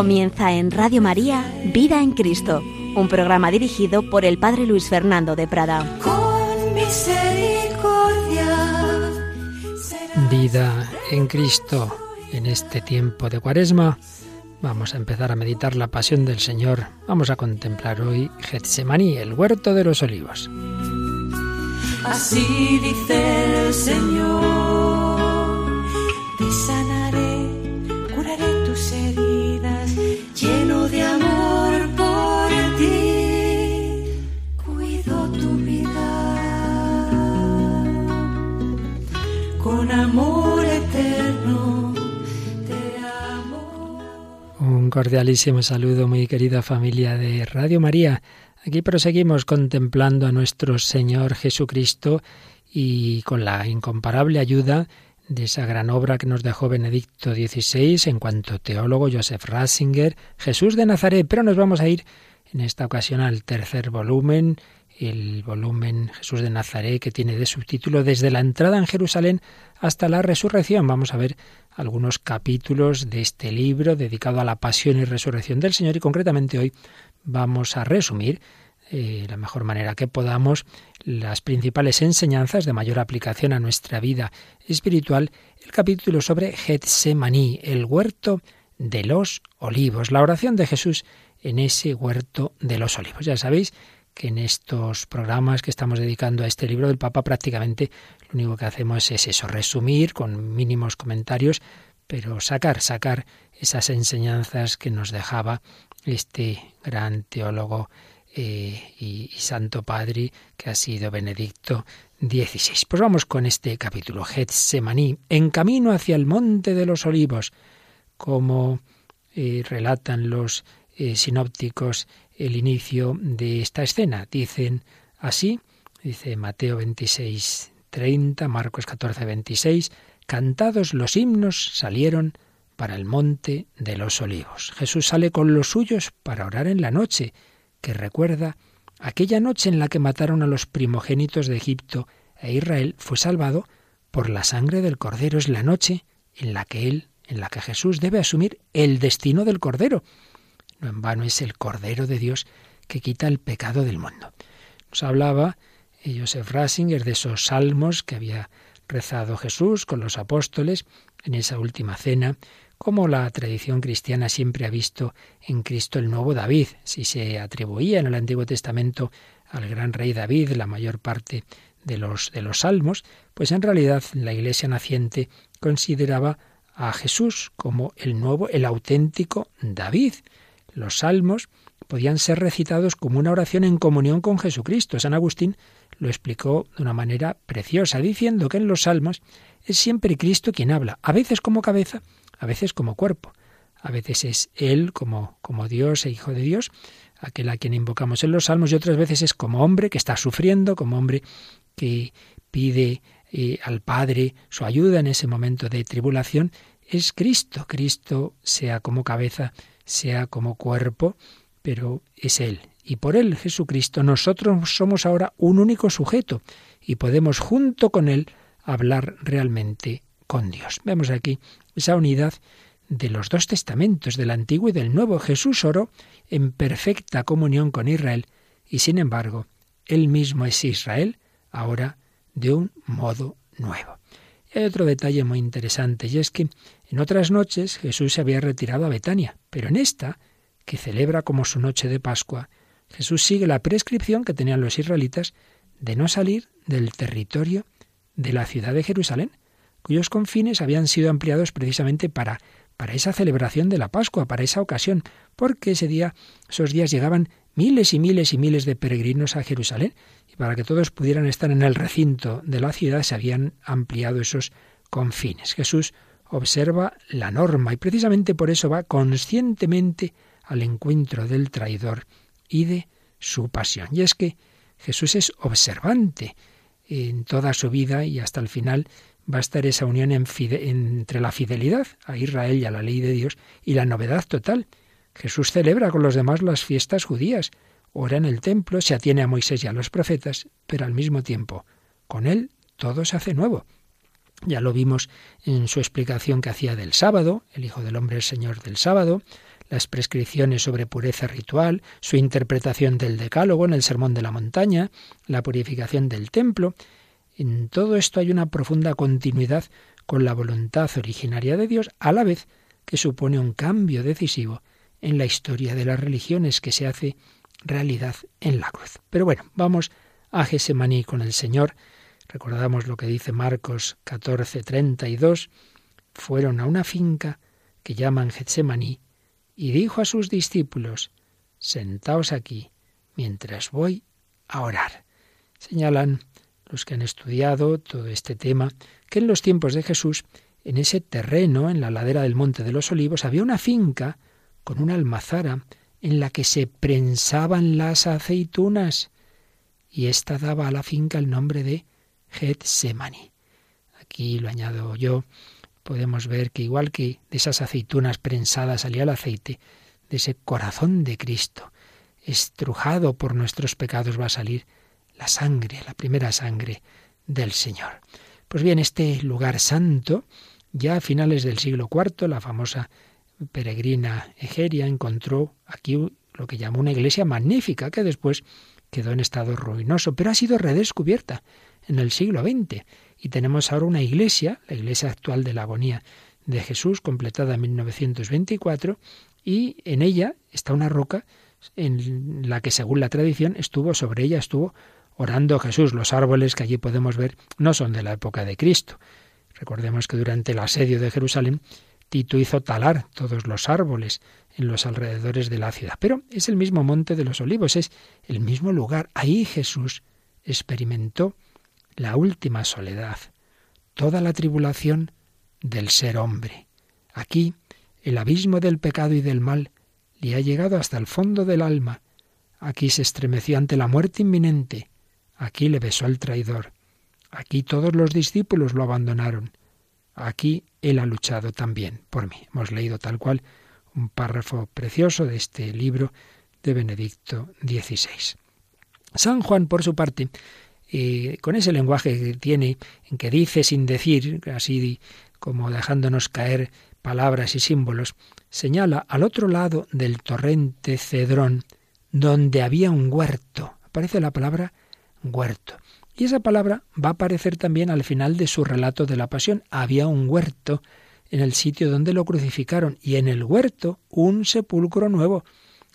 Comienza en Radio María Vida en Cristo, un programa dirigido por el Padre Luis Fernando de Prada. Con misericordia. Vida en Cristo. En este tiempo de Cuaresma vamos a empezar a meditar la pasión del Señor. Vamos a contemplar hoy Getsemaní, el huerto de los olivos. Así dice el Señor, Un cordialísimo saludo, muy querida familia de Radio María. Aquí proseguimos contemplando a nuestro Señor Jesucristo y con la incomparable ayuda de esa gran obra que nos dejó Benedicto XVI en cuanto teólogo Joseph Ratzinger, Jesús de Nazaret. Pero nos vamos a ir en esta ocasión al tercer volumen, el volumen Jesús de Nazaret, que tiene de subtítulo Desde la entrada en Jerusalén hasta la resurrección. Vamos a ver algunos capítulos de este libro dedicado a la pasión y resurrección del Señor y concretamente hoy vamos a resumir eh, la mejor manera que podamos las principales enseñanzas de mayor aplicación a nuestra vida espiritual, el capítulo sobre Getsemaní, el huerto de los olivos, la oración de Jesús en ese huerto de los olivos. Ya sabéis que en estos programas que estamos dedicando a este libro del Papa prácticamente lo único que hacemos es eso, resumir con mínimos comentarios, pero sacar, sacar esas enseñanzas que nos dejaba este gran teólogo eh, y, santo padre que ha sido Benedicto XVI. Pues vamos con este capítulo, Getsemaní, en camino hacia el monte de los olivos, como eh, relatan los eh, sinópticos el inicio de esta escena. Dicen así, dice Mateo 26, 30, Marcos 14, 26, cantados los himnos salieron para el monte de los olivos. Jesús sale con los suyos para orar en la noche, que recuerda aquella noche en la que mataron a los primogénitos de Egipto e Israel fue salvado por la sangre del cordero. Es la noche en la que él, en la que Jesús debe asumir el destino del cordero. No en vano es el cordero de Dios que quita el pecado del mundo. Nos hablaba Joseph Ratzinger de esos salmos que había rezado Jesús con los apóstoles en esa última cena, como la tradición cristiana siempre ha visto en Cristo el nuevo David. Si se atribuía en el Antiguo Testamento al gran rey David la mayor parte de los, de los salmos, pues en realidad la Iglesia naciente consideraba a Jesús como el nuevo, el auténtico David. Los salmos podían ser recitados como una oración en comunión con Jesucristo. San Agustín lo explicó de una manera preciosa, diciendo que en los salmos es siempre Cristo quien habla, a veces como cabeza, a veces como cuerpo. A veces es Él como, como Dios e Hijo de Dios, aquel a quien invocamos en los salmos, y otras veces es como hombre que está sufriendo, como hombre que pide eh, al Padre su ayuda en ese momento de tribulación. Es Cristo, Cristo sea como cabeza, sea como cuerpo, pero es Él. Y por Él, Jesucristo, nosotros somos ahora un único sujeto y podemos junto con Él hablar realmente con Dios. Vemos aquí esa unidad de los dos testamentos, del Antiguo y del Nuevo. Jesús oró en perfecta comunión con Israel y sin embargo, él mismo es Israel ahora de un modo nuevo. Y hay otro detalle muy interesante y es que en otras noches Jesús se había retirado a Betania, pero en esta, que celebra como su noche de Pascua, Jesús sigue la prescripción que tenían los israelitas de no salir del territorio de la ciudad de Jerusalén, cuyos confines habían sido ampliados precisamente para, para esa celebración de la Pascua, para esa ocasión, porque ese día, esos días llegaban miles y miles y miles de peregrinos a Jerusalén, y para que todos pudieran estar en el recinto de la ciudad se habían ampliado esos confines. Jesús observa la norma y precisamente por eso va conscientemente al encuentro del traidor y de su pasión. Y es que Jesús es observante en toda su vida y hasta el final va a estar esa unión en entre la fidelidad a Israel y a la ley de Dios y la novedad total. Jesús celebra con los demás las fiestas judías, ora en el templo, se atiene a Moisés y a los profetas, pero al mismo tiempo, con él todo se hace nuevo. Ya lo vimos en su explicación que hacía del sábado, el Hijo del Hombre es Señor del sábado, las prescripciones sobre pureza ritual, su interpretación del decálogo en el Sermón de la Montaña, la purificación del templo. En todo esto hay una profunda continuidad con la voluntad originaria de Dios, a la vez que supone un cambio decisivo en la historia de las religiones que se hace realidad en la cruz. Pero bueno, vamos a Gesemaní con el Señor. Recordamos lo que dice Marcos 14, 32. Fueron a una finca que llaman Getsemaní y dijo a sus discípulos, Sentaos aquí mientras voy a orar. Señalan los que han estudiado todo este tema que en los tiempos de Jesús, en ese terreno, en la ladera del Monte de los Olivos, había una finca con una almazara en la que se prensaban las aceitunas y ésta daba a la finca el nombre de Getsemani. Aquí lo añado yo, podemos ver que igual que de esas aceitunas prensadas salía el aceite, de ese corazón de Cristo, estrujado por nuestros pecados, va a salir la sangre, la primera sangre del Señor. Pues bien, este lugar santo, ya a finales del siglo IV, la famosa peregrina Egeria encontró aquí lo que llamó una iglesia magnífica, que después quedó en estado ruinoso, pero ha sido redescubierta en el siglo XX. Y tenemos ahora una iglesia, la iglesia actual de la agonía de Jesús, completada en 1924, y en ella está una roca en la que, según la tradición, estuvo sobre ella, estuvo orando Jesús. Los árboles que allí podemos ver no son de la época de Cristo. Recordemos que durante el asedio de Jerusalén, Tito hizo talar todos los árboles en los alrededores de la ciudad. Pero es el mismo monte de los olivos, es el mismo lugar. Ahí Jesús experimentó la última soledad, toda la tribulación del ser hombre. Aquí el abismo del pecado y del mal le ha llegado hasta el fondo del alma. Aquí se estremeció ante la muerte inminente. Aquí le besó el traidor. Aquí todos los discípulos lo abandonaron. Aquí él ha luchado también por mí. Hemos leído tal cual un párrafo precioso de este libro de Benedicto XVI. San Juan, por su parte, con ese lenguaje que tiene, en que dice sin decir, así como dejándonos caer palabras y símbolos, señala al otro lado del torrente Cedrón, donde había un huerto. Aparece la palabra huerto. Y esa palabra va a aparecer también al final de su relato de la pasión. Había un huerto en el sitio donde lo crucificaron y en el huerto un sepulcro nuevo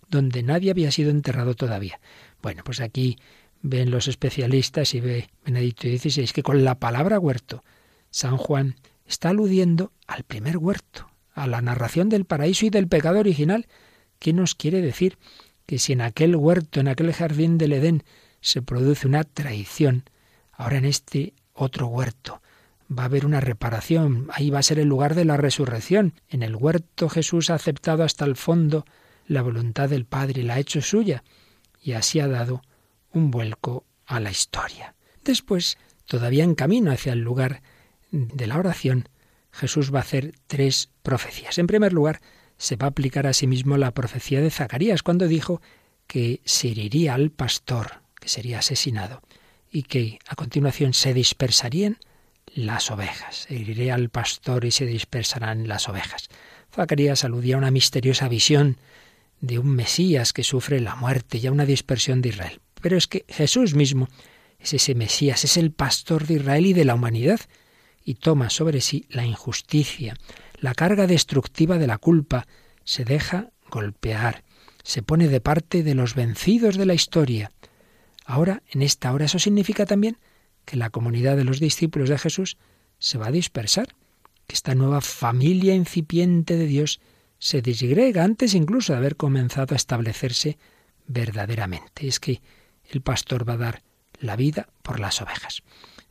donde nadie había sido enterrado todavía. Bueno, pues aquí ven los especialistas y ve Benedicto XVI que con la palabra huerto San Juan está aludiendo al primer huerto, a la narración del paraíso y del pecado original. ¿Qué nos quiere decir? Que si en aquel huerto, en aquel jardín del Edén, se produce una traición, ahora en este otro huerto, va a haber una reparación, ahí va a ser el lugar de la resurrección. En el huerto Jesús ha aceptado hasta el fondo la voluntad del Padre y la ha hecho suya, y así ha dado un vuelco a la historia. Después, todavía en camino hacia el lugar de la oración, Jesús va a hacer tres profecías. En primer lugar, se va a aplicar a sí mismo la profecía de Zacarías cuando dijo que se heriría al pastor, que sería asesinado, y que a continuación se dispersarían las ovejas. Heriré al pastor y se dispersarán las ovejas. Zacarías aludía a una misteriosa visión de un Mesías que sufre la muerte y a una dispersión de Israel. Pero es que Jesús mismo es ese Mesías, es el pastor de Israel y de la humanidad, y toma sobre sí la injusticia, la carga destructiva de la culpa, se deja golpear, se pone de parte de los vencidos de la historia. Ahora, en esta hora, eso significa también que la comunidad de los discípulos de Jesús se va a dispersar, que esta nueva familia incipiente de Dios se disgrega antes incluso de haber comenzado a establecerse verdaderamente. Es que el pastor va a dar la vida por las ovejas.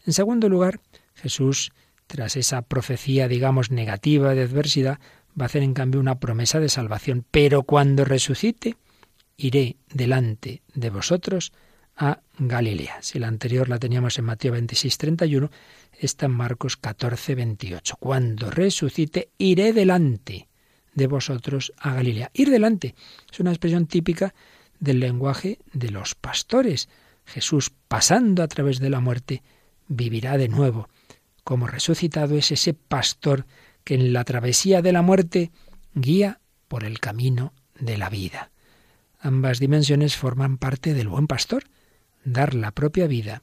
En segundo lugar, Jesús, tras esa profecía, digamos, negativa de adversidad, va a hacer en cambio una promesa de salvación. Pero cuando resucite, iré delante de vosotros a Galilea. Si la anterior la teníamos en Mateo 26, 31, está en Marcos 14, 28. Cuando resucite, iré delante de vosotros a Galilea. Ir delante es una expresión típica del lenguaje de los pastores. Jesús, pasando a través de la muerte, vivirá de nuevo. Como resucitado es ese pastor que en la travesía de la muerte guía por el camino de la vida. Ambas dimensiones forman parte del buen pastor, dar la propia vida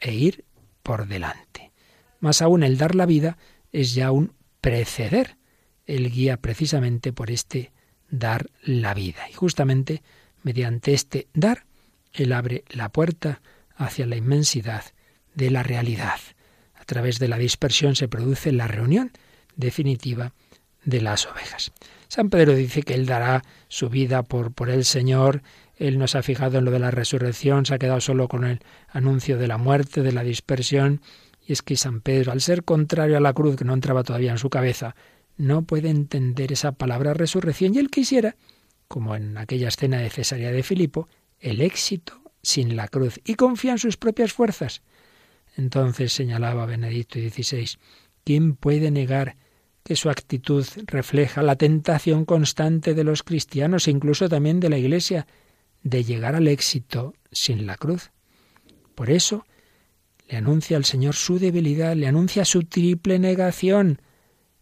e ir por delante. Más aún, el dar la vida es ya un preceder. el guía precisamente por este dar la vida. Y justamente mediante este dar, Él abre la puerta hacia la inmensidad de la realidad. A través de la dispersión se produce la reunión definitiva de las ovejas. San Pedro dice que Él dará su vida por, por el Señor. Él no se ha fijado en lo de la resurrección, se ha quedado solo con el anuncio de la muerte, de la dispersión. Y es que San Pedro, al ser contrario a la cruz, que no entraba todavía en su cabeza, no puede entender esa palabra resurrección y él quisiera, como en aquella escena de Cesarea de Filipo, el éxito sin la cruz y confía en sus propias fuerzas. Entonces señalaba Benedicto XVI, ¿quién puede negar que su actitud refleja la tentación constante de los cristianos e incluso también de la Iglesia de llegar al éxito sin la cruz? Por eso, le anuncia al Señor su debilidad, le anuncia su triple negación.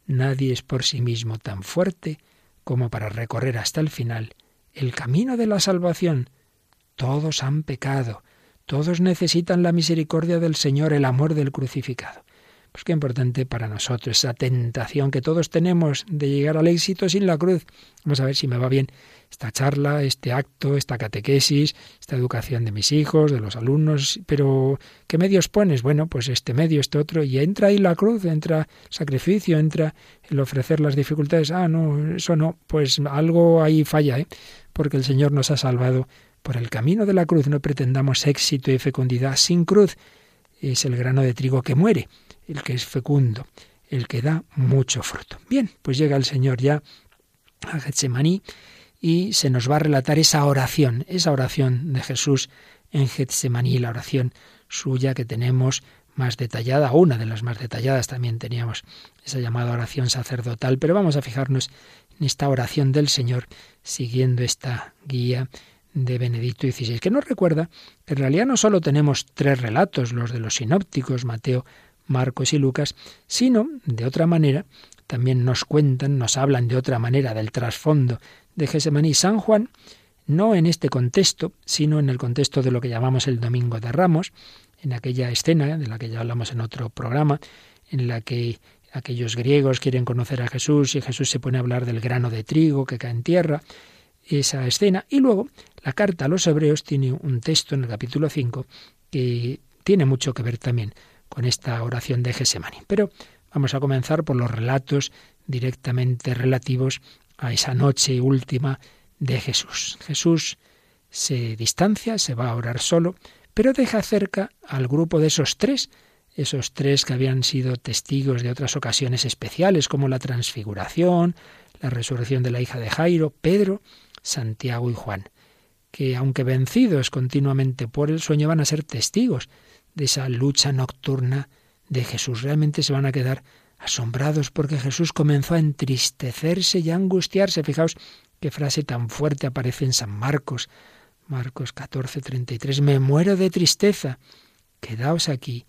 Nadie es por sí mismo tan fuerte como para recorrer hasta el final el camino de la salvación. Todos han pecado, todos necesitan la misericordia del Señor, el amor del crucificado. Pues qué importante para nosotros esa tentación que todos tenemos de llegar al éxito sin la cruz. Vamos a ver si me va bien esta charla, este acto, esta catequesis, esta educación de mis hijos, de los alumnos, pero ¿qué medios pones? Bueno, pues este medio, este otro, y entra ahí la cruz, entra sacrificio, entra el ofrecer las dificultades. Ah, no, eso no, pues algo ahí falla, ¿eh? porque el Señor nos ha salvado por el camino de la cruz. No pretendamos éxito y fecundidad sin cruz. Es el grano de trigo que muere el que es fecundo, el que da mucho fruto. Bien, pues llega el Señor ya a Getsemaní y se nos va a relatar esa oración, esa oración de Jesús en Getsemaní, la oración suya que tenemos más detallada, una de las más detalladas también teníamos esa llamada oración sacerdotal, pero vamos a fijarnos en esta oración del Señor siguiendo esta guía de Benedicto XVI, que nos recuerda que en realidad no solo tenemos tres relatos, los de los sinópticos, Mateo, Marcos y Lucas, sino, de otra manera, también nos cuentan, nos hablan de otra manera del trasfondo de Gesemaní San Juan, no en este contexto, sino en el contexto de lo que llamamos el Domingo de Ramos, en aquella escena de la que ya hablamos en otro programa, en la que aquellos griegos quieren conocer a Jesús y Jesús se pone a hablar del grano de trigo que cae en tierra, esa escena. Y luego la carta a los hebreos tiene un texto en el capítulo 5 que tiene mucho que ver también con esta oración de Gesemani. Pero vamos a comenzar por los relatos directamente relativos a esa noche última de Jesús. Jesús se distancia, se va a orar solo, pero deja cerca al grupo de esos tres, esos tres que habían sido testigos de otras ocasiones especiales, como la transfiguración, la resurrección de la hija de Jairo, Pedro, Santiago y Juan, que aunque vencidos continuamente por el sueño van a ser testigos de esa lucha nocturna de Jesús. Realmente se van a quedar asombrados porque Jesús comenzó a entristecerse y a angustiarse. Fijaos qué frase tan fuerte aparece en San Marcos. Marcos 14, 33. Me muero de tristeza. Quedaos aquí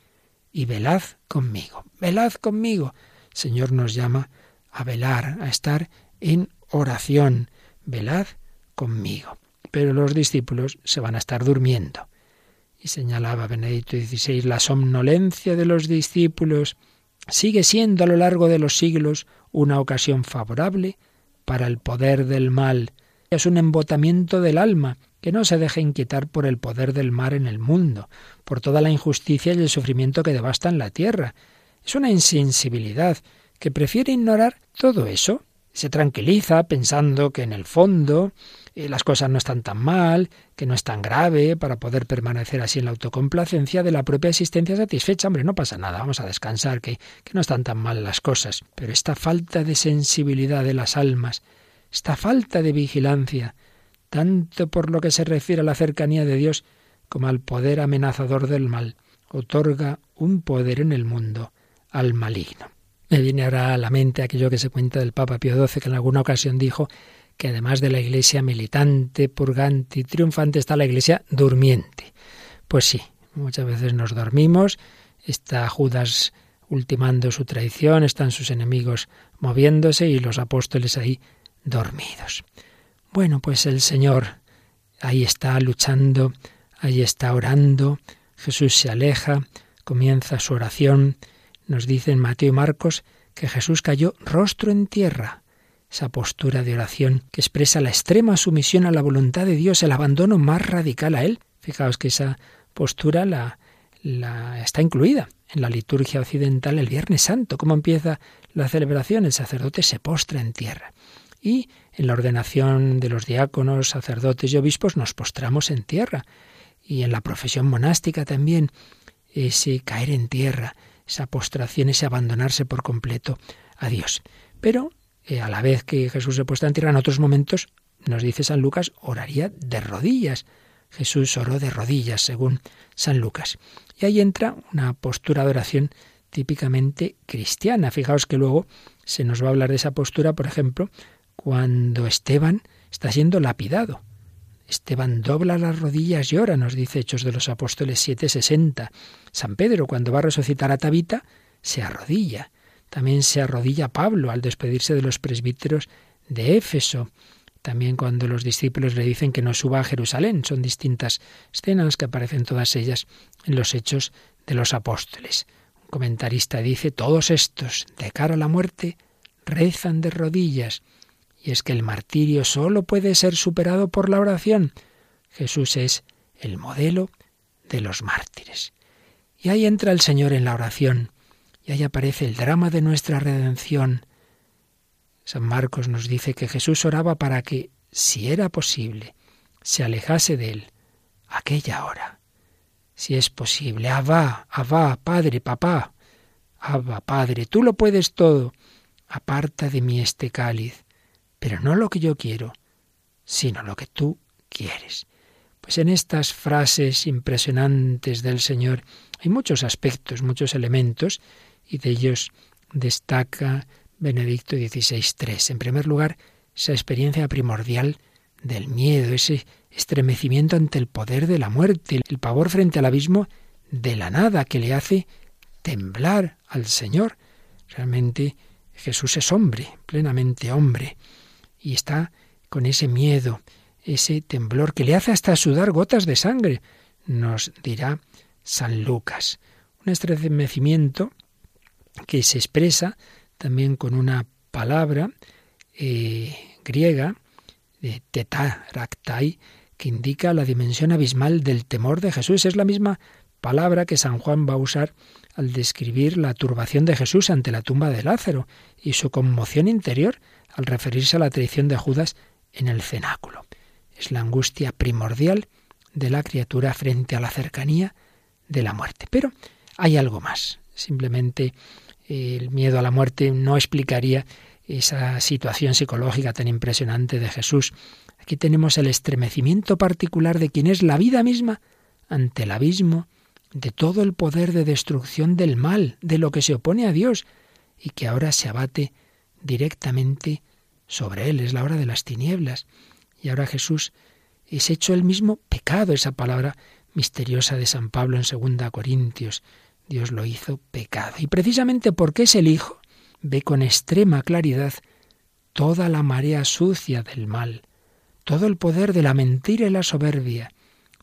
y velad conmigo. Velad conmigo. El Señor nos llama a velar, a estar en oración. Velad conmigo. Pero los discípulos se van a estar durmiendo. Y señalaba Benedicto XVI, la somnolencia de los discípulos sigue siendo a lo largo de los siglos una ocasión favorable para el poder del mal. Es un embotamiento del alma que no se deja inquietar por el poder del mal en el mundo, por toda la injusticia y el sufrimiento que devastan la tierra. Es una insensibilidad que prefiere ignorar todo eso. Se tranquiliza pensando que en el fondo eh, las cosas no están tan mal, que no es tan grave para poder permanecer así en la autocomplacencia de la propia existencia satisfecha. Hombre, no pasa nada, vamos a descansar, que, que no están tan mal las cosas. Pero esta falta de sensibilidad de las almas, esta falta de vigilancia, tanto por lo que se refiere a la cercanía de Dios como al poder amenazador del mal, otorga un poder en el mundo al maligno. Me viene ahora a la mente aquello que se cuenta del Papa Pío XII, que en alguna ocasión dijo que además de la iglesia militante, purgante y triunfante, está la iglesia durmiente. Pues sí, muchas veces nos dormimos, está Judas ultimando su traición, están sus enemigos moviéndose y los apóstoles ahí dormidos. Bueno, pues el Señor ahí está luchando, ahí está orando, Jesús se aleja, comienza su oración, nos dicen Mateo y Marcos que Jesús cayó rostro en tierra, esa postura de oración que expresa la extrema sumisión a la voluntad de Dios, el abandono más radical a Él. Fijaos que esa postura la, está incluida en la liturgia occidental el Viernes Santo. ¿Cómo empieza la celebración? El sacerdote se postra en tierra. Y en la ordenación de los diáconos, sacerdotes y obispos nos postramos en tierra. Y en la profesión monástica también ese caer en tierra, esa postración, ese abandonarse por completo a Dios. Pero eh, a la vez que Jesús se postra en tierra, en otros momentos, nos dice San Lucas, oraría de rodillas. Jesús oró de rodillas, según San Lucas. Y ahí entra una postura de oración típicamente cristiana. Fijaos que luego se nos va a hablar de esa postura, por ejemplo, cuando Esteban está siendo lapidado. Esteban dobla las rodillas y ora, nos dice Hechos de los Apóstoles 7:60. San Pedro, cuando va a resucitar a Tabita, se arrodilla. También se arrodilla Pablo al despedirse de los presbíteros de Éfeso. También cuando los discípulos le dicen que no suba a Jerusalén. Son distintas escenas que aparecen todas ellas en los Hechos de los Apóstoles. Un comentarista dice, todos estos, de cara a la muerte, rezan de rodillas y es que el martirio solo puede ser superado por la oración. Jesús es el modelo de los mártires. Y ahí entra el Señor en la oración, y ahí aparece el drama de nuestra redención. San Marcos nos dice que Jesús oraba para que, si era posible, se alejase de él aquella hora. Si es posible, Abba, Abba, Padre, Papá, Abba, Padre, tú lo puedes todo. Aparta de mí este cáliz pero no lo que yo quiero, sino lo que tú quieres. Pues en estas frases impresionantes del Señor hay muchos aspectos, muchos elementos, y de ellos destaca Benedicto XVI.3. En primer lugar, esa experiencia primordial del miedo, ese estremecimiento ante el poder de la muerte, el pavor frente al abismo de la nada que le hace temblar al Señor. Realmente Jesús es hombre, plenamente hombre y está con ese miedo, ese temblor que le hace hasta sudar gotas de sangre, nos dirá San Lucas. Un estremecimiento que se expresa también con una palabra eh, griega, de tetaraktai, que indica la dimensión abismal del temor de Jesús. Es la misma palabra que San Juan va a usar al describir la turbación de Jesús ante la tumba de Lázaro y su conmoción interior al referirse a la traición de Judas en el cenáculo. Es la angustia primordial de la criatura frente a la cercanía de la muerte. Pero hay algo más. Simplemente el miedo a la muerte no explicaría esa situación psicológica tan impresionante de Jesús. Aquí tenemos el estremecimiento particular de quien es la vida misma ante el abismo de todo el poder de destrucción del mal, de lo que se opone a Dios, y que ahora se abate directamente sobre él. Es la hora de las tinieblas. Y ahora Jesús es hecho el mismo pecado, esa palabra misteriosa de San Pablo en segunda Corintios. Dios lo hizo pecado. Y precisamente porque es el Hijo, ve con extrema claridad toda la marea sucia del mal, todo el poder de la mentira y la soberbia,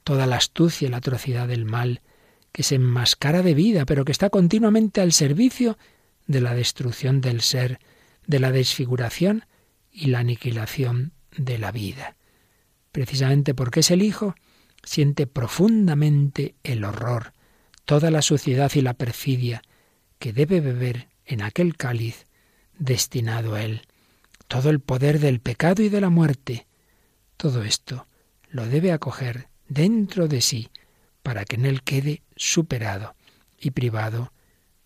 toda la astucia y la atrocidad del mal, que se enmascara de vida, pero que está continuamente al servicio de la destrucción del ser, de la desfiguración y la aniquilación de la vida. Precisamente porque es el Hijo, siente profundamente el horror, toda la suciedad y la perfidia que debe beber en aquel cáliz destinado a él, todo el poder del pecado y de la muerte. Todo esto lo debe acoger dentro de sí para que en él quede superado y privado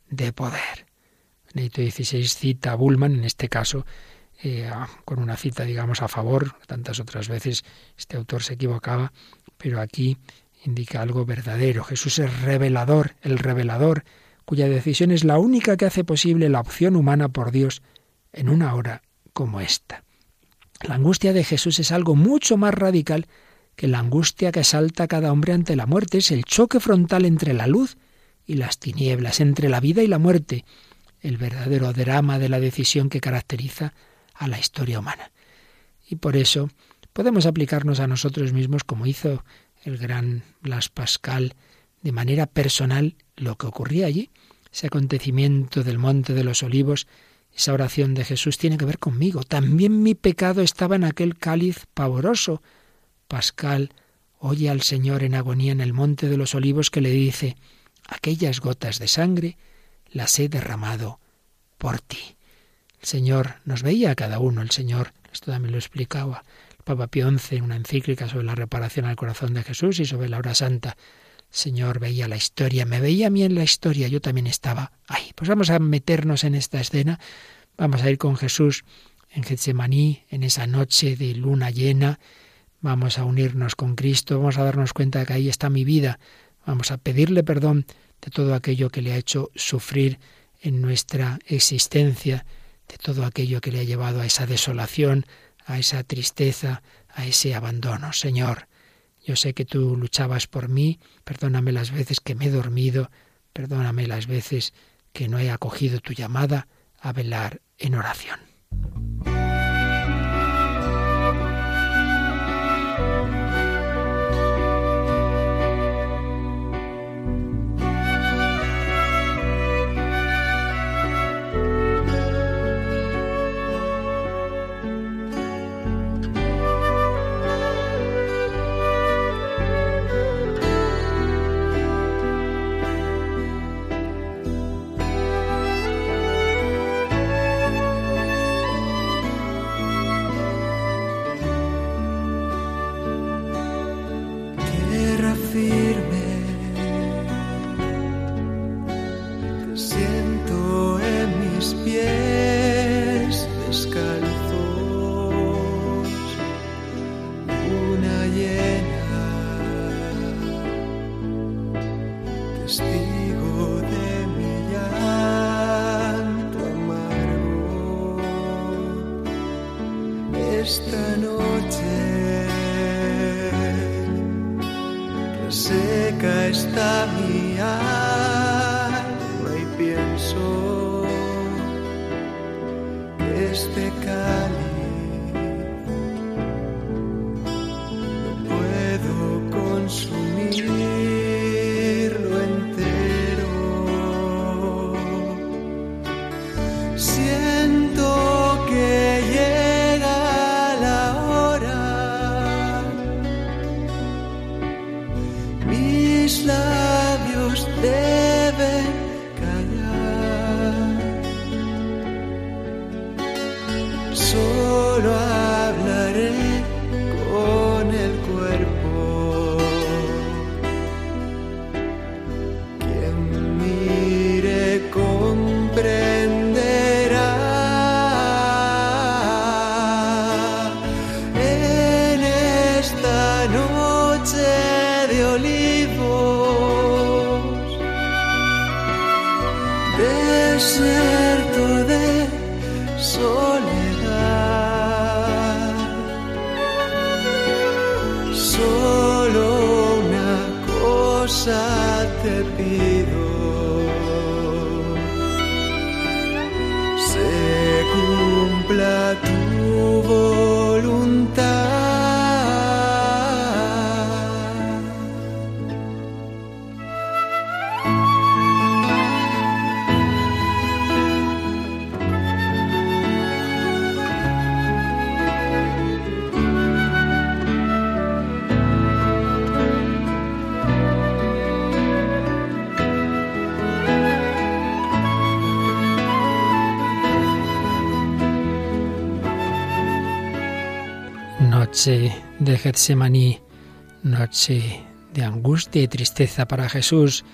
de poder. Benedicto XVI cita a Bullman, en este caso, eh, con una cita, digamos, a favor. Tantas otras veces este autor se equivocaba, pero aquí indica algo verdadero. Jesús es revelador, el revelador, cuya decisión es la única que hace posible la opción humana por Dios en una hora como esta. La angustia de Jesús es algo mucho más radical que la angustia que asalta cada hombre ante la muerte. Es el choque frontal entre la luz y las tinieblas, entre la vida y la muerte el verdadero drama de la decisión que caracteriza a la historia humana. Y por eso, Podemos aplicarnos a nosotros mismos como hizo el gran Blas Pascal de manera personal lo que ocurría allí. Ese acontecimiento del Monte de los Olivos, esa oración de Jesús tiene que ver conmigo. También mi pecado estaba en aquel cáliz pavoroso. Pascal oye al Señor en agonía en el Monte de los Olivos que le dice, aquellas gotas de sangre las he derramado por ti. El Señor nos veía a cada uno, el Señor, esto también lo explicaba Papa Pío en una encíclica sobre la reparación al corazón de Jesús y sobre la hora santa. Señor veía la historia, me veía a mí en la historia, yo también estaba ahí. Pues vamos a meternos en esta escena, vamos a ir con Jesús en Getsemaní, en esa noche de luna llena, vamos a unirnos con Cristo, vamos a darnos cuenta de que ahí está mi vida, vamos a pedirle perdón de todo aquello que le ha hecho sufrir en nuestra existencia, de todo aquello que le ha llevado a esa desolación, a esa tristeza, a ese abandono. Señor, yo sé que tú luchabas por mí, perdóname las veces que me he dormido, perdóname las veces que no he acogido tu llamada a velar en oración. seca está mi alma y pienso que este noche de Getsemaní, noche de angustia y tristeza para Jesús,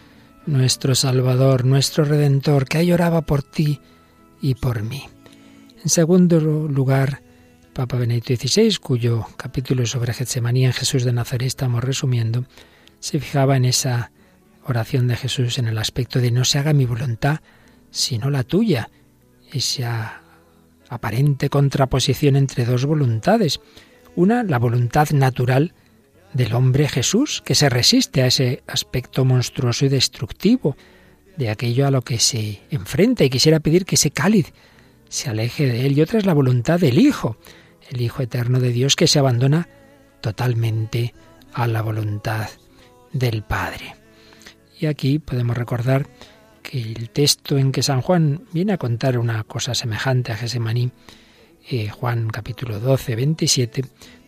nuestro Salvador, nuestro Redentor, que ahí oraba por ti y por mí. En segundo lugar, Papa Benedicto XVI, cuyo capítulo sobre Getsemaní en Jesús de Nazaret estamos resumiendo, se fijaba en esa oración de Jesús en el aspecto de no se haga mi voluntad, sino la tuya, esa aparente contraposición entre dos voluntades. Una, la voluntad natural del hombre Jesús, que se resiste a ese aspecto monstruoso y destructivo de aquello a lo que se enfrenta y quisiera pedir que ese cáliz se aleje de él. Y otra es la voluntad del Hijo, el Hijo Eterno de Dios que se abandona totalmente a la voluntad del Padre. Y aquí podemos recordar que el texto en que San Juan viene a contar una cosa semejante a Gesemaní, eh, Juan capítulo 12, 27,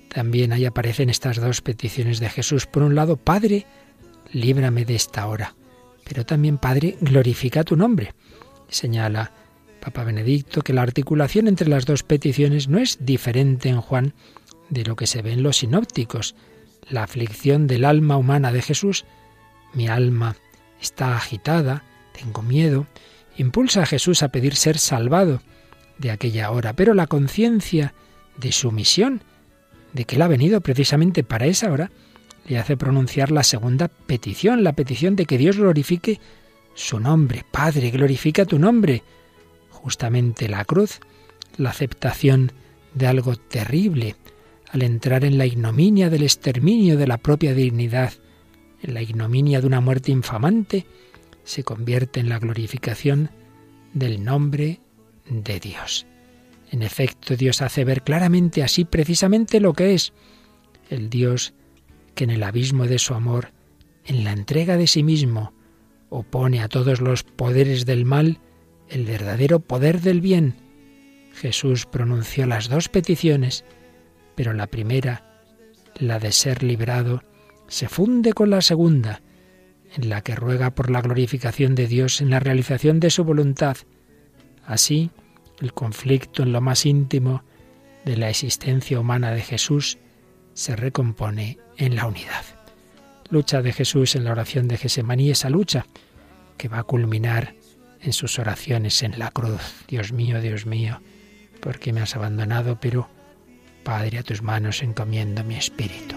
también ahí aparecen estas dos peticiones de Jesús. Por un lado, Padre, líbrame de esta hora. Pero también, Padre, glorifica tu nombre. Señala Papa Benedicto que la articulación entre las dos peticiones no es diferente en Juan de lo que se ve en los sinópticos. La aflicción del alma humana de Jesús, mi alma está agitada, tengo miedo, impulsa a Jesús a pedir ser salvado de aquella hora, pero la conciencia de su misión, de que él ha venido precisamente para esa hora, le hace pronunciar la segunda petición, la petición de que Dios glorifique su nombre. Padre, glorifica tu nombre. Justamente la cruz, la aceptación de algo terrible, al entrar en la ignominia del exterminio de la propia dignidad, en la ignominia de una muerte infamante, se convierte en la glorificación del nombre de Dios. En efecto, Dios hace ver claramente así precisamente lo que es el Dios que en el abismo de su amor, en la entrega de sí mismo, opone a todos los poderes del mal el verdadero poder del bien. Jesús pronunció las dos peticiones, pero la primera, la de ser librado, se funde con la segunda, en la que ruega por la glorificación de Dios en la realización de su voluntad. Así, el conflicto en lo más íntimo de la existencia humana de Jesús se recompone en la unidad. Lucha de Jesús en la oración de Gesemaní, esa lucha que va a culminar en sus oraciones en la cruz. Dios mío, Dios mío, ¿por qué me has abandonado? Pero, Padre, a tus manos encomiendo mi espíritu.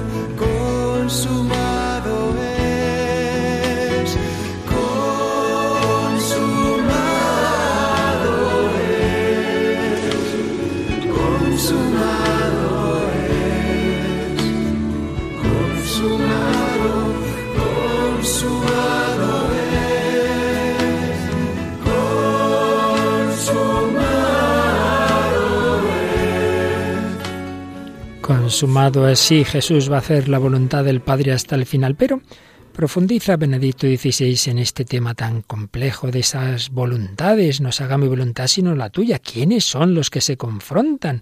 así, Jesús va a hacer la voluntad del Padre hasta el final, pero profundiza Benedicto XVI en este tema tan complejo de esas voluntades, no se haga mi voluntad sino la tuya. ¿Quiénes son los que se confrontan?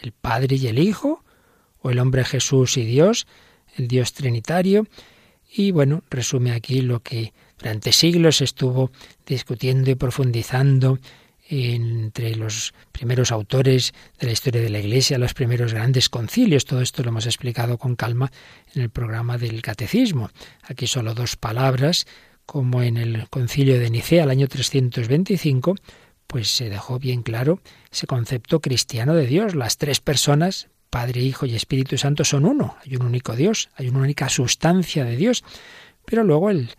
¿El Padre y el Hijo? ¿O el hombre Jesús y Dios? ¿El Dios Trinitario? Y bueno, resume aquí lo que durante siglos estuvo discutiendo y profundizando entre los primeros autores de la historia de la Iglesia, los primeros grandes concilios. Todo esto lo hemos explicado con calma en el programa del Catecismo. Aquí solo dos palabras, como en el concilio de Nicea, el año 325, pues se dejó bien claro ese concepto cristiano de Dios. Las tres personas, Padre, Hijo y Espíritu Santo, son uno. Hay un único Dios, hay una única sustancia de Dios. Pero luego el,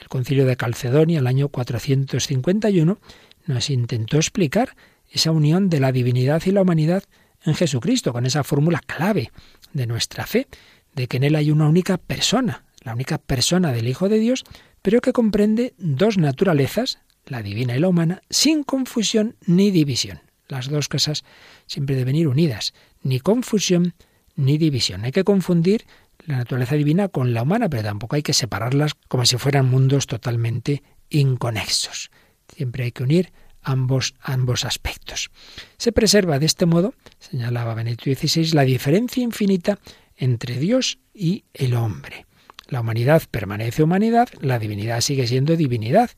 el concilio de Calcedonia, el año 451, nos intentó explicar esa unión de la divinidad y la humanidad en Jesucristo, con esa fórmula clave de nuestra fe, de que en Él hay una única persona, la única persona del Hijo de Dios, pero que comprende dos naturalezas, la divina y la humana, sin confusión ni división. Las dos cosas siempre deben ir unidas, ni confusión ni división. Hay que confundir la naturaleza divina con la humana, pero tampoco hay que separarlas como si fueran mundos totalmente inconexos. Siempre hay que unir ambos, ambos aspectos. Se preserva de este modo, señalaba Benedicto XVI, la diferencia infinita entre Dios y el hombre. La humanidad permanece humanidad, la divinidad sigue siendo divinidad.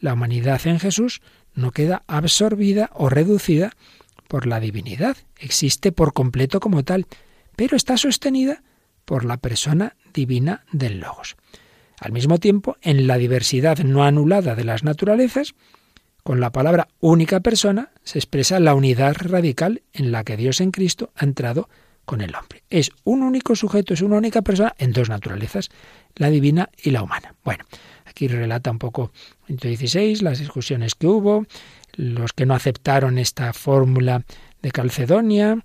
La humanidad en Jesús no queda absorbida o reducida por la divinidad, existe por completo como tal, pero está sostenida por la persona divina del Logos. Al mismo tiempo, en la diversidad no anulada de las naturalezas, con la palabra única persona se expresa la unidad radical en la que Dios en Cristo ha entrado con el hombre. Es un único sujeto, es una única persona en dos naturalezas, la divina y la humana. Bueno, aquí relata un poco en 16 las discusiones que hubo, los que no aceptaron esta fórmula de Calcedonia,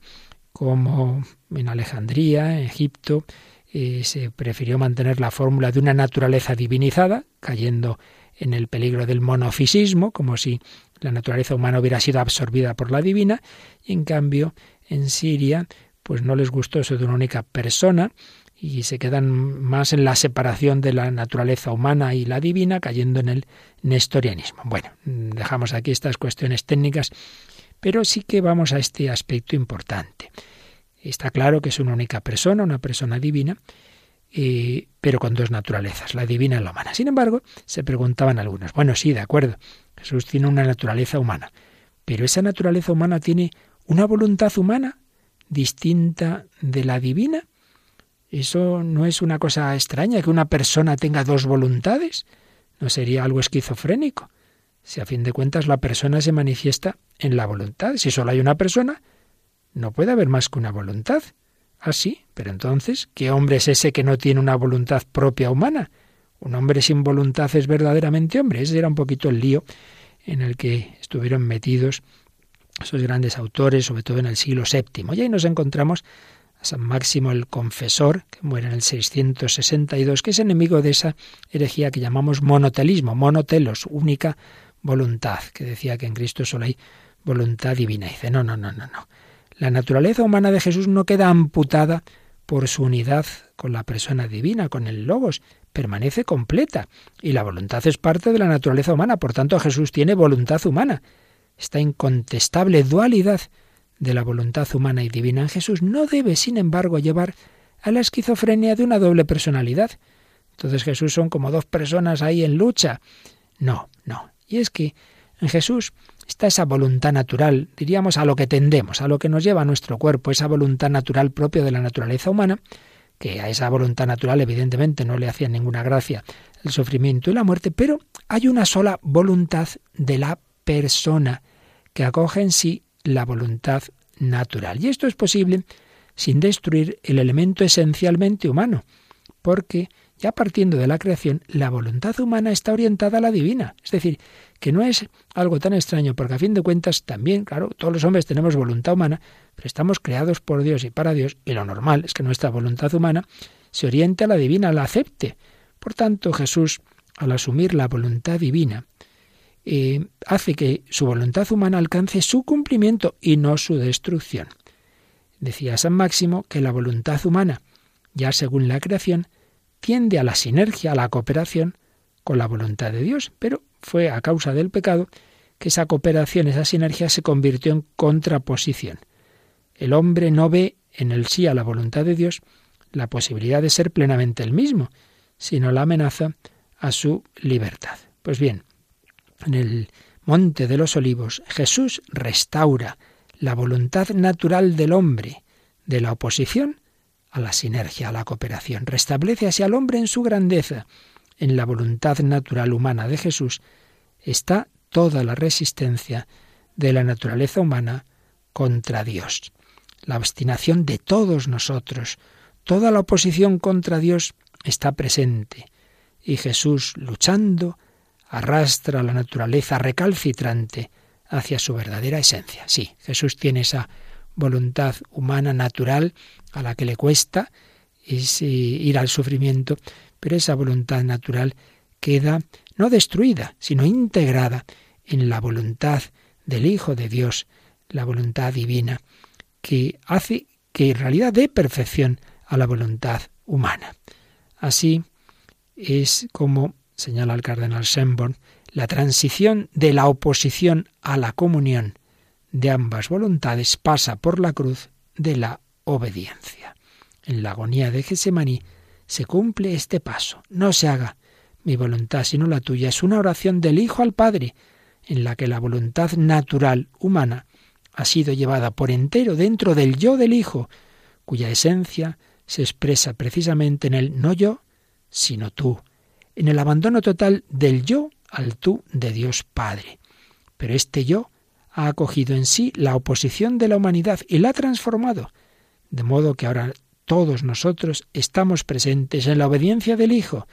como en Alejandría, en Egipto, se prefirió mantener la fórmula de una naturaleza divinizada, cayendo en el peligro del monofisismo, como si la naturaleza humana hubiera sido absorbida por la divina, y en cambio en Siria pues no les gustó eso de una única persona y se quedan más en la separación de la naturaleza humana y la divina, cayendo en el nestorianismo. Bueno, dejamos aquí estas cuestiones técnicas, pero sí que vamos a este aspecto importante. Está claro que es una única persona, una persona divina, eh, pero con dos naturalezas, la divina y la humana. Sin embargo, se preguntaban algunos, bueno, sí, de acuerdo, Jesús tiene una naturaleza humana, pero esa naturaleza humana tiene una voluntad humana distinta de la divina. ¿Eso no es una cosa extraña que una persona tenga dos voluntades? ¿No sería algo esquizofrénico? Si a fin de cuentas la persona se manifiesta en la voluntad, si solo hay una persona, no puede haber más que una voluntad. Ah, sí, pero entonces, ¿qué hombre es ese que no tiene una voluntad propia humana? Un hombre sin voluntad es verdaderamente hombre. Ese era un poquito el lío en el que estuvieron metidos esos grandes autores, sobre todo en el siglo VII. Y ahí nos encontramos a San Máximo el Confesor, que muere en el 662, que es enemigo de esa herejía que llamamos monotelismo, monotelos, única voluntad, que decía que en Cristo solo hay voluntad divina. dice, no, no, no, no, no. La naturaleza humana de Jesús no queda amputada por su unidad con la persona divina, con el Logos, permanece completa. Y la voluntad es parte de la naturaleza humana, por tanto Jesús tiene voluntad humana. Esta incontestable dualidad de la voluntad humana y divina en Jesús no debe, sin embargo, llevar a la esquizofrenia de una doble personalidad. Entonces Jesús son como dos personas ahí en lucha. No, no. Y es que en Jesús está esa voluntad natural, diríamos a lo que tendemos, a lo que nos lleva a nuestro cuerpo, esa voluntad natural propia de la naturaleza humana, que a esa voluntad natural evidentemente no le hacía ninguna gracia el sufrimiento y la muerte, pero hay una sola voluntad de la persona que acoge en sí la voluntad natural. Y esto es posible sin destruir el elemento esencialmente humano, porque ya partiendo de la creación, la voluntad humana está orientada a la divina. Es decir, que no es algo tan extraño, porque a fin de cuentas también, claro, todos los hombres tenemos voluntad humana, pero estamos creados por Dios y para Dios, y lo normal es que nuestra voluntad humana se oriente a la divina, la acepte. Por tanto, Jesús, al asumir la voluntad divina, eh, hace que su voluntad humana alcance su cumplimiento y no su destrucción. Decía San Máximo que la voluntad humana, ya según la creación, tiende a la sinergia, a la cooperación con la voluntad de Dios, pero fue a causa del pecado que esa cooperación, esa sinergia se convirtió en contraposición. El hombre no ve en el sí a la voluntad de Dios la posibilidad de ser plenamente el mismo, sino la amenaza a su libertad. Pues bien, en el Monte de los Olivos, Jesús restaura la voluntad natural del hombre de la oposición a la sinergia, a la cooperación. Restablece así al hombre en su grandeza. En la voluntad natural humana de Jesús está toda la resistencia de la naturaleza humana contra Dios. La obstinación de todos nosotros, toda la oposición contra Dios está presente. Y Jesús, luchando, arrastra la naturaleza recalcitrante hacia su verdadera esencia. Sí, Jesús tiene esa voluntad humana natural a la que le cuesta es, ir al sufrimiento, pero esa voluntad natural queda no destruida, sino integrada en la voluntad del Hijo de Dios, la voluntad divina, que hace que en realidad dé perfección a la voluntad humana. Así es como señala el cardenal Semborn, la transición de la oposición a la comunión de ambas voluntades pasa por la cruz de la obediencia. En la agonía de Gesemaní se cumple este paso. No se haga mi voluntad sino la tuya. Es una oración del Hijo al Padre, en la que la voluntad natural humana ha sido llevada por entero dentro del yo del Hijo, cuya esencia se expresa precisamente en el no yo, sino tú, en el abandono total del yo al tú de Dios Padre. Pero este yo ha acogido en sí la oposición de la humanidad y la ha transformado, de modo que ahora todos nosotros estamos presentes en la obediencia del Hijo.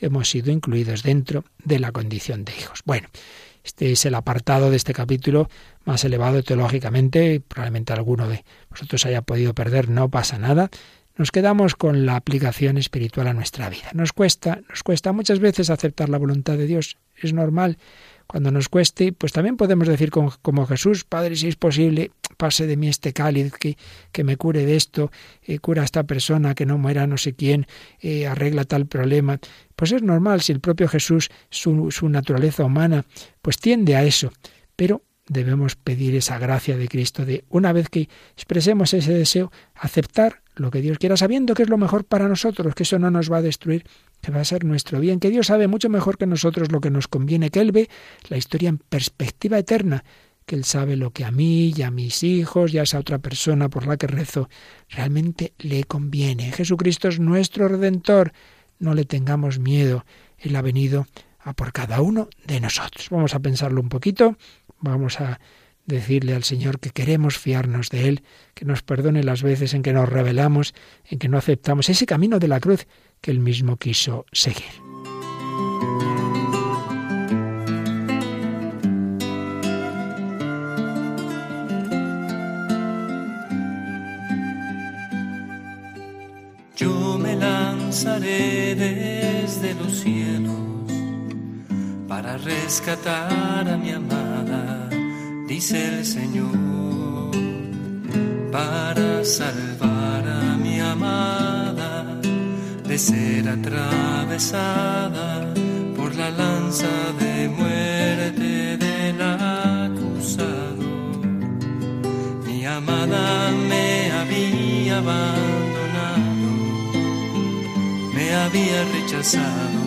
Hemos sido incluidos dentro de la condición de hijos. Bueno, este es el apartado de este capítulo más elevado teológicamente, probablemente alguno de vosotros haya podido perder, no pasa nada. Nos quedamos con la aplicación espiritual a nuestra vida. Nos cuesta, nos cuesta muchas veces aceptar la voluntad de Dios. Es normal cuando nos cueste, pues también podemos decir como, Jesús, Padre, si es posible, pase de mí este cáliz, que, que me cure de esto, eh, cura a esta persona, que no muera no sé quién, eh, arregla tal problema. Pues es normal, si el propio Jesús, su, su naturaleza humana, pues tiende a eso. Pero debemos pedir esa gracia de Cristo de, una vez que expresemos ese deseo, aceptar lo que Dios quiera, sabiendo que es lo mejor para nosotros, que eso no nos va a destruir, que va a ser nuestro bien, que Dios sabe mucho mejor que nosotros lo que nos conviene, que Él ve la historia en perspectiva eterna, que Él sabe lo que a mí y a mis hijos y a esa otra persona por la que rezo realmente le conviene. Jesucristo es nuestro redentor, no le tengamos miedo, Él ha venido a por cada uno de nosotros. Vamos a pensarlo un poquito, vamos a decirle al Señor que queremos fiarnos de Él, que nos perdone las veces en que nos rebelamos, en que no aceptamos ese camino de la cruz que Él mismo quiso seguir. Yo me lanzaré desde los cielos para rescatar a mi amada dice el Señor, para salvar ser atravesada por la lanza de muerte del acusado. Mi amada me había abandonado, me había rechazado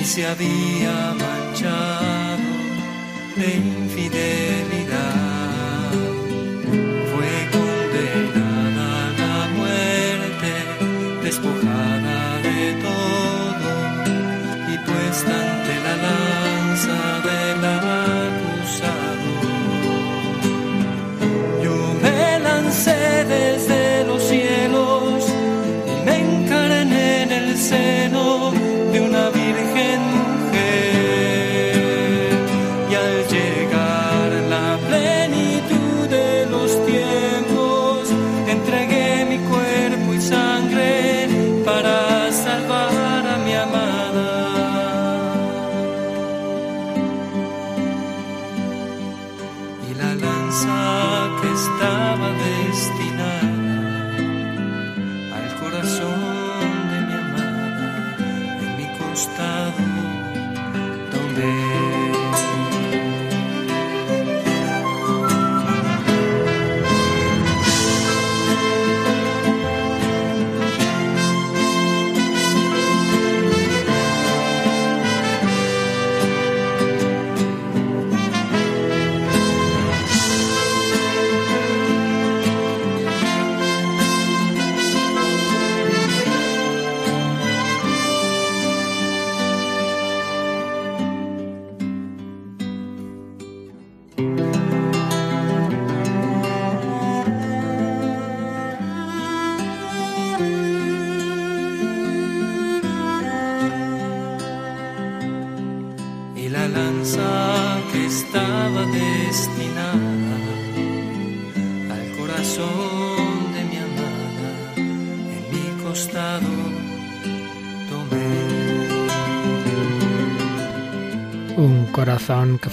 y se había manchado de infidelidad. Que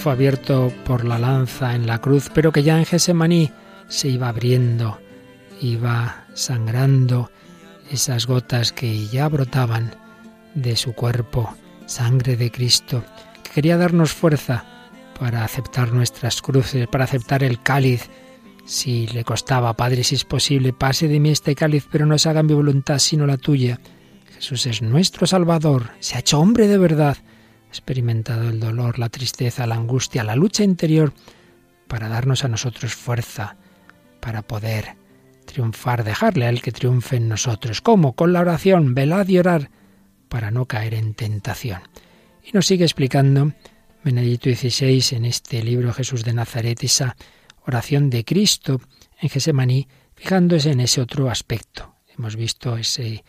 fue abierto por la lanza en la cruz, pero que ya en Gesemaní se iba abriendo, iba sangrando esas gotas que ya brotaban de su cuerpo, sangre de Cristo, que quería darnos fuerza para aceptar nuestras cruces, para aceptar el cáliz. Si le costaba, Padre, si es posible, pase de mí este cáliz, pero no se haga mi voluntad sino la tuya. Jesús es nuestro Salvador, se ha hecho hombre de verdad experimentado el dolor, la tristeza, la angustia, la lucha interior, para darnos a nosotros fuerza, para poder triunfar, dejarle a Él que triunfe en nosotros. ¿Cómo? Con la oración, velad y orar, para no caer en tentación. Y nos sigue explicando Benedicto XVI en este libro Jesús de Nazaret, esa oración de Cristo en Gesemaní, fijándose en ese otro aspecto. Hemos visto ese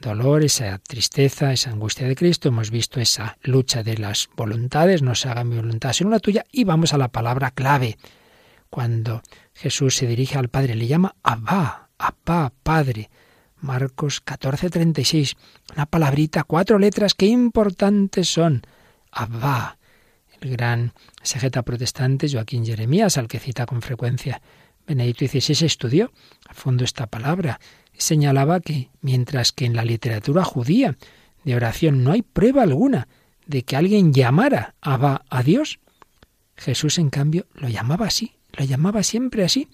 dolor, esa tristeza, esa angustia de Cristo, hemos visto esa lucha de las voluntades, no se haga mi voluntad sino la tuya, y vamos a la palabra clave. Cuando Jesús se dirige al Padre, le llama Abba, Abba, Padre. Marcos 14:36, una palabrita, cuatro letras que importantes son. Abba. El gran exegeta protestante Joaquín Jeremías, al que cita con frecuencia Benedicto XVI, estudió a fondo esta palabra señalaba que, mientras que en la literatura judía de oración no hay prueba alguna de que alguien llamara Abba a Dios, Jesús, en cambio, lo llamaba así, lo llamaba siempre así.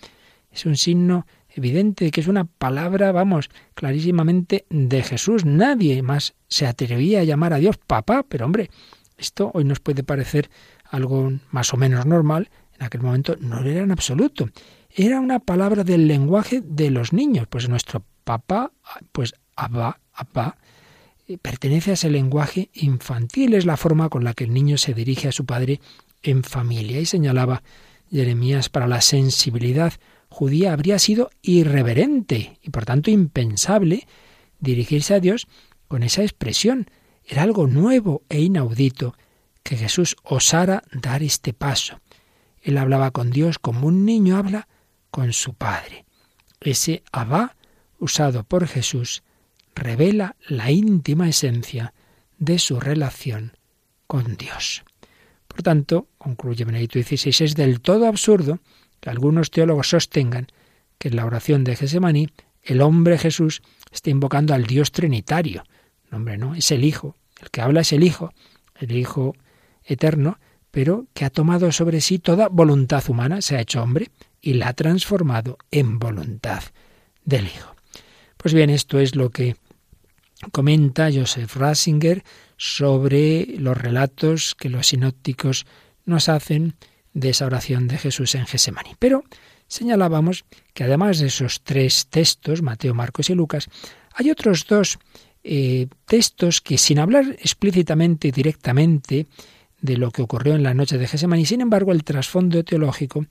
Es un signo evidente que es una palabra, vamos, clarísimamente de Jesús. Nadie más se atrevía a llamar a Dios papá, pero hombre, esto hoy nos puede parecer algo más o menos normal, en aquel momento no lo era en absoluto. Era una palabra del lenguaje de los niños, pues nuestro papá, pues abba, abba, eh, pertenece a ese lenguaje infantil, es la forma con la que el niño se dirige a su padre en familia. Y señalaba Jeremías para la sensibilidad judía habría sido irreverente y por tanto impensable dirigirse a Dios con esa expresión. Era algo nuevo e inaudito que Jesús osara dar este paso. Él hablaba con Dios como un niño habla con su Padre. Ese Abba, usado por Jesús, revela la íntima esencia de su relación con Dios. Por tanto, concluye Benedicto XVI, es del todo absurdo que algunos teólogos sostengan que en la oración de Gesemaní el hombre Jesús está invocando al Dios Trinitario. No, hombre, no, es el Hijo. El que habla es el Hijo, el Hijo eterno, pero que ha tomado sobre sí toda voluntad humana, se ha hecho hombre y la ha transformado en voluntad del Hijo. Pues bien, esto es lo que comenta Joseph Ratzinger sobre los relatos que los sinópticos nos hacen de esa oración de Jesús en Gesemaní. Pero señalábamos que además de esos tres textos, Mateo, Marcos y Lucas, hay otros dos eh, textos que sin hablar explícitamente y directamente de lo que ocurrió en la noche de Gesemaní, sin embargo el trasfondo teológico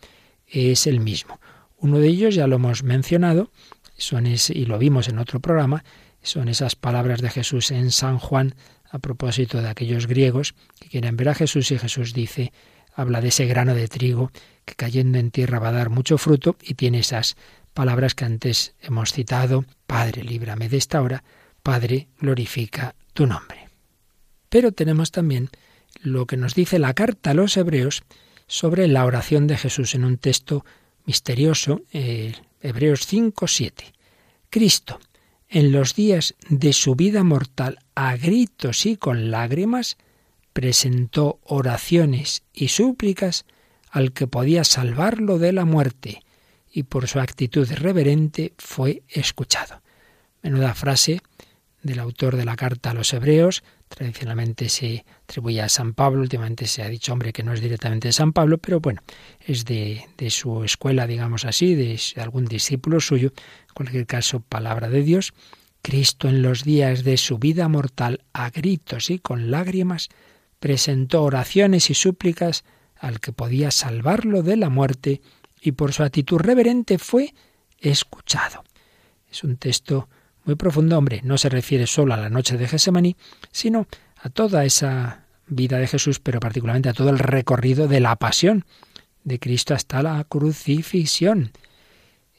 es el mismo. Uno de ellos ya lo hemos mencionado, son y lo vimos en otro programa, son esas palabras de Jesús en San Juan a propósito de aquellos griegos que quieren ver a Jesús y Jesús dice, habla de ese grano de trigo que cayendo en tierra va a dar mucho fruto y tiene esas palabras que antes hemos citado, Padre, líbrame de esta hora, Padre, glorifica tu nombre. Pero tenemos también lo que nos dice la carta a los hebreos sobre la oración de Jesús en un texto misterioso, eh, Hebreos 5, 7. Cristo, en los días de su vida mortal, a gritos y con lágrimas, presentó oraciones y súplicas al que podía salvarlo de la muerte, y por su actitud reverente fue escuchado. Menuda frase del autor de la carta a los hebreos, tradicionalmente se atribuye a San Pablo, últimamente se ha dicho, hombre, que no es directamente de San Pablo, pero bueno, es de, de su escuela, digamos así, de algún discípulo suyo, en cualquier caso, palabra de Dios. Cristo en los días de su vida mortal, a gritos y con lágrimas, presentó oraciones y súplicas al que podía salvarlo de la muerte y por su actitud reverente fue escuchado. Es un texto muy profundo, hombre, no se refiere solo a la noche de Gesemaní, sino a toda esa vida de Jesús, pero particularmente a todo el recorrido de la pasión de Cristo hasta la crucifixión.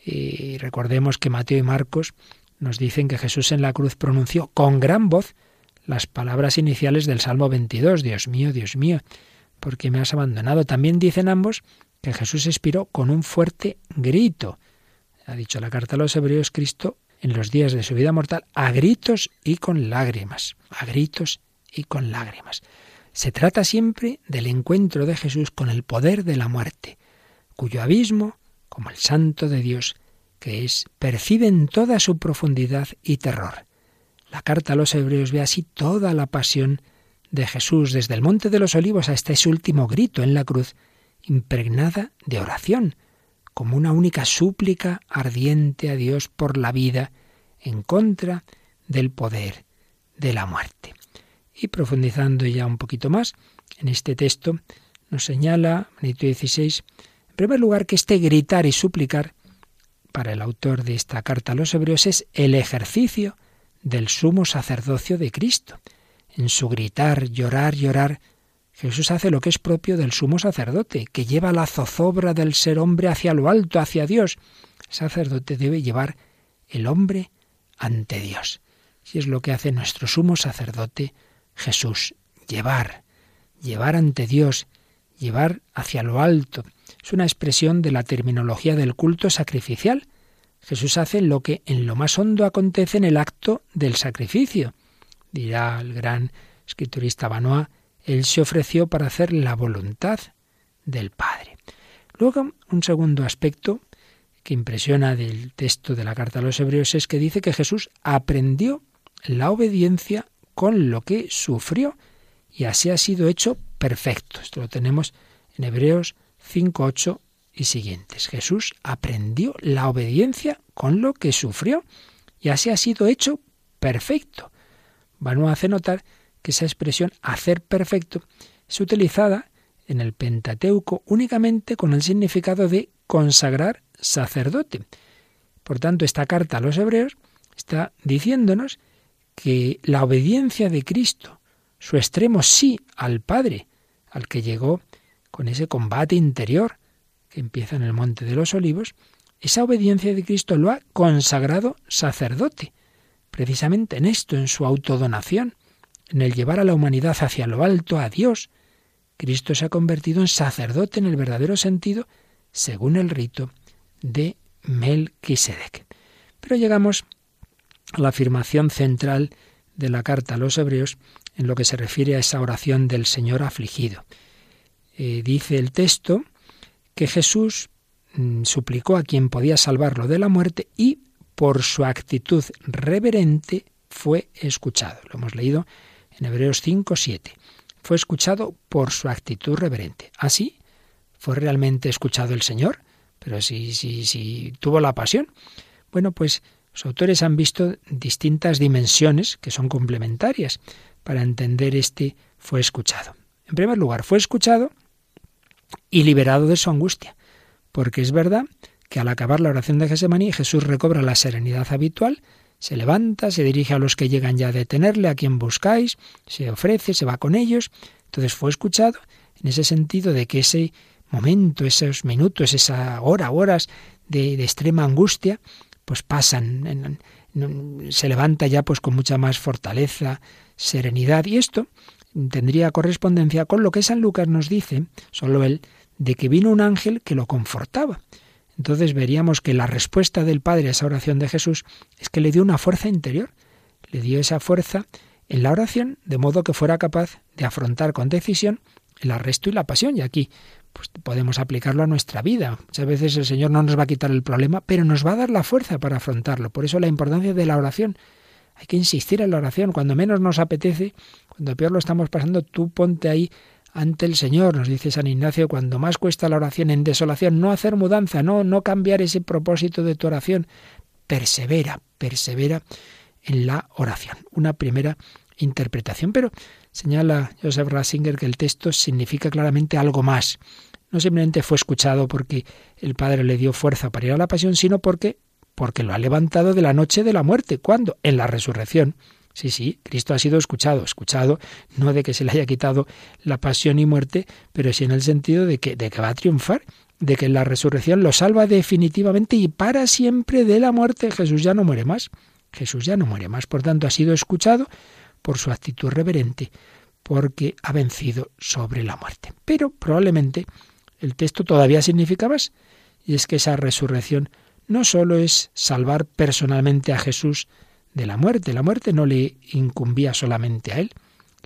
Y recordemos que Mateo y Marcos nos dicen que Jesús en la cruz pronunció con gran voz las palabras iniciales del Salmo 22, Dios mío, Dios mío, ¿por qué me has abandonado? También dicen ambos que Jesús expiró con un fuerte grito. Ha dicho la carta a los hebreos Cristo en los días de su vida mortal a gritos y con lágrimas, a gritos y con lágrimas. Se trata siempre del encuentro de Jesús con el poder de la muerte, cuyo abismo, como el santo de Dios que es, percibe en toda su profundidad y terror. La carta a los hebreos ve así toda la pasión de Jesús desde el Monte de los Olivos hasta ese último grito en la cruz, impregnada de oración, como una única súplica ardiente a Dios por la vida en contra del poder de la muerte. Y profundizando ya un poquito más en este texto, nos señala Benito XVI En primer lugar, que este gritar y suplicar para el autor de esta carta a los hebreos es el ejercicio del sumo sacerdocio de Cristo. En su gritar, llorar, llorar, Jesús hace lo que es propio del sumo sacerdote, que lleva la zozobra del ser hombre hacia lo alto, hacia Dios. El sacerdote debe llevar el hombre ante Dios. Si es lo que hace nuestro sumo sacerdote Jesús, llevar, llevar ante Dios, llevar hacia lo alto. Es una expresión de la terminología del culto sacrificial. Jesús hace lo que en lo más hondo acontece en el acto del sacrificio. Dirá el gran escriturista Banois, Él se ofreció para hacer la voluntad del Padre. Luego, un segundo aspecto que impresiona del texto de la carta a los hebreos es que dice que Jesús aprendió la obediencia con lo que sufrió y así ha sido hecho perfecto. Esto lo tenemos en Hebreos 5, 8 y siguientes. Jesús aprendió la obediencia con lo que sufrió y así ha sido hecho perfecto. Vano hace notar que esa expresión hacer perfecto es utilizada en el Pentateuco únicamente con el significado de consagrar sacerdote. Por tanto, esta carta a los hebreos está diciéndonos que la obediencia de Cristo, su extremo sí al Padre, al que llegó con ese combate interior que empieza en el Monte de los Olivos, esa obediencia de Cristo lo ha consagrado sacerdote, precisamente en esto, en su autodonación, en el llevar a la humanidad hacia lo alto, a Dios. Cristo se ha convertido en sacerdote en el verdadero sentido, según el rito de Melquisedec. Pero llegamos a la afirmación central de la carta a los hebreos en lo que se refiere a esa oración del Señor afligido. Eh, dice el texto que Jesús mm, suplicó a quien podía salvarlo de la muerte y por su actitud reverente fue escuchado. Lo hemos leído en Hebreos 5, 7. Fue escuchado por su actitud reverente. ¿Así? ¿Fue realmente escuchado el Señor? Pero si, si, si tuvo la pasión. Bueno, pues los autores han visto distintas dimensiones que son complementarias para entender este fue escuchado. En primer lugar, fue escuchado y liberado de su angustia, porque es verdad que al acabar la oración de Gesemaní Jesús recobra la serenidad habitual, se levanta, se dirige a los que llegan ya a detenerle, a quien buscáis, se ofrece, se va con ellos. Entonces fue escuchado en ese sentido de que ese momento, esos minutos, esa hora, horas de, extrema angustia, pues pasan, se levanta ya pues con mucha más fortaleza, serenidad y esto tendría correspondencia con lo que San Lucas nos dice, solo él, de que vino un ángel que lo confortaba. Entonces veríamos que la respuesta del Padre a esa oración de Jesús es que le dio una fuerza interior, le dio esa fuerza en la oración, de modo que fuera capaz de afrontar con decisión el arresto y la pasión. Y aquí pues podemos aplicarlo a nuestra vida. Muchas veces el Señor no nos va a quitar el problema, pero nos va a dar la fuerza para afrontarlo. Por eso la importancia de la oración. Hay que insistir en la oración. Cuando menos nos apetece, cuando peor lo estamos pasando, tú ponte ahí ante el Señor, nos dice San Ignacio, cuando más cuesta la oración en desolación, no hacer mudanza, no, no cambiar ese propósito de tu oración. Persevera, persevera en la oración. Una primera interpretación. Pero señala Joseph Ratzinger que el texto significa claramente algo más. No simplemente fue escuchado porque el Padre le dio fuerza para ir a la pasión, sino porque, porque lo ha levantado de la noche de la muerte. ¿Cuándo? En la resurrección. Sí, sí, Cristo ha sido escuchado, escuchado no de que se le haya quitado la pasión y muerte, pero sí en el sentido de que, de que va a triunfar, de que la resurrección lo salva definitivamente y para siempre de la muerte. Jesús ya no muere más. Jesús ya no muere más. Por tanto, ha sido escuchado, por su actitud reverente, porque ha vencido sobre la muerte. Pero probablemente el texto todavía significa más, y es que esa resurrección no sólo es salvar personalmente a Jesús de la muerte, la muerte no le incumbía solamente a él,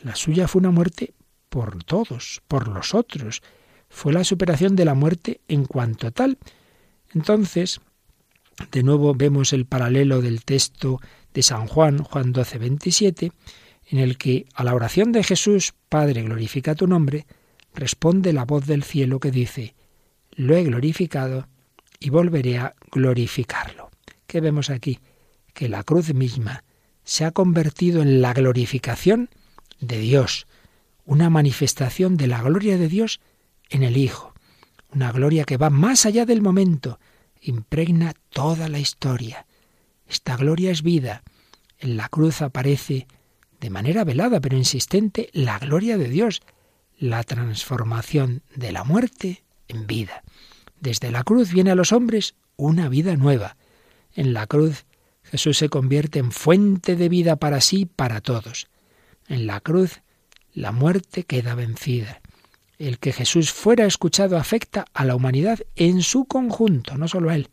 la suya fue una muerte por todos, por los otros, fue la superación de la muerte en cuanto tal. Entonces, de nuevo vemos el paralelo del texto de San Juan, Juan 12, 27, en el que a la oración de Jesús, Padre, glorifica tu nombre, responde la voz del cielo que dice, lo he glorificado y volveré a glorificarlo. ¿Qué vemos aquí? Que la cruz misma se ha convertido en la glorificación de Dios, una manifestación de la gloria de Dios en el Hijo. una gloria que va más allá del momento, impregna toda la historia. Esta gloria es vida. En la cruz aparece, de manera velada pero insistente, la gloria de Dios, la transformación de la muerte en vida. Desde la cruz viene a los hombres una vida nueva. En la cruz Jesús se convierte en fuente de vida para sí y para todos. En la cruz la muerte queda vencida. El que Jesús fuera escuchado afecta a la humanidad en su conjunto, no solo a él.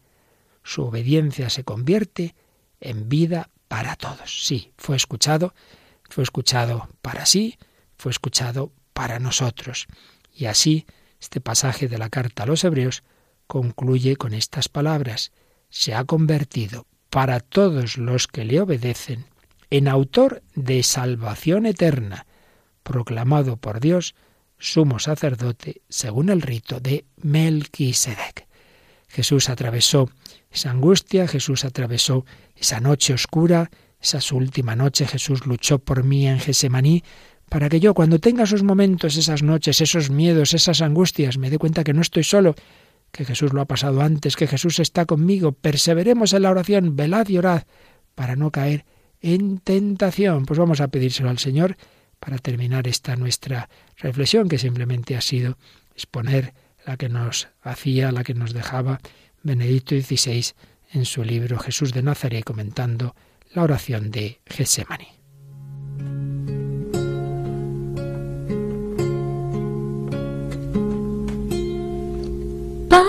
Su obediencia se convierte en vida para todos. Sí, fue escuchado, fue escuchado para sí, fue escuchado para nosotros. Y así, este pasaje de la carta a los Hebreos concluye con estas palabras. Se ha convertido para todos los que le obedecen en autor de salvación eterna, proclamado por Dios sumo sacerdote según el rito de Melquisedec. Jesús atravesó esa angustia, Jesús atravesó esa noche oscura, esa su última noche, Jesús luchó por mí en Gesemaní, para que yo cuando tenga esos momentos, esas noches, esos miedos, esas angustias, me dé cuenta que no estoy solo, que Jesús lo ha pasado antes, que Jesús está conmigo. Perseveremos en la oración, velad y orad, para no caer en tentación. Pues vamos a pedírselo al Señor para terminar esta nuestra reflexión, que simplemente ha sido exponer la que nos hacía, la que nos dejaba Benedicto XVI en su libro Jesús de Nazaret, comentando la oración de Getsemani.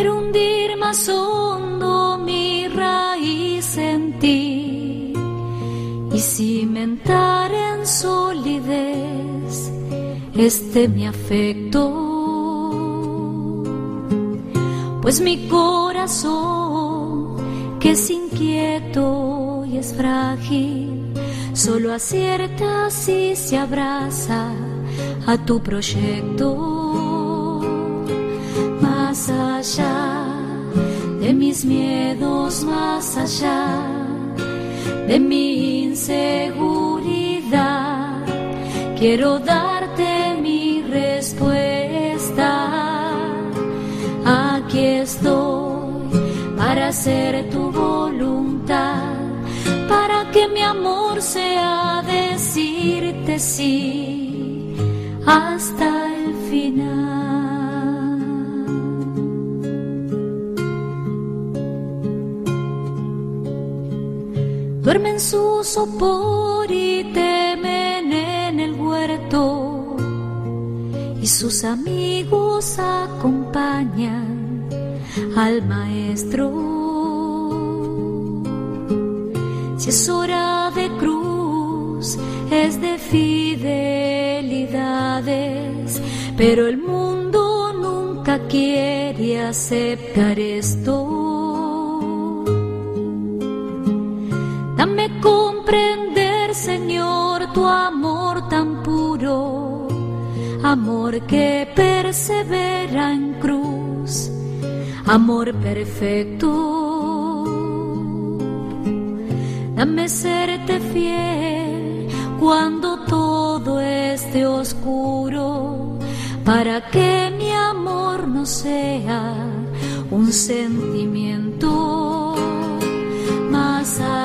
Quiero hundir más hondo mi raíz en ti y cimentar en solidez este mi afecto. Pues mi corazón, que es inquieto y es frágil, solo acierta si se abraza a tu proyecto allá de mis miedos, más allá de mi inseguridad. Quiero darte mi respuesta. Aquí estoy para hacer tu voluntad, para que mi amor sea decirte sí duermen en su sopor y temen en el huerto y sus amigos acompañan al maestro. Si es hora de cruz, es de fidelidades, pero el mundo nunca quiere aceptar esto. Dame comprender, Señor, tu amor tan puro, amor que persevera en cruz, amor perfecto. Dame serte fiel cuando todo esté oscuro, para que mi amor no sea un sentimiento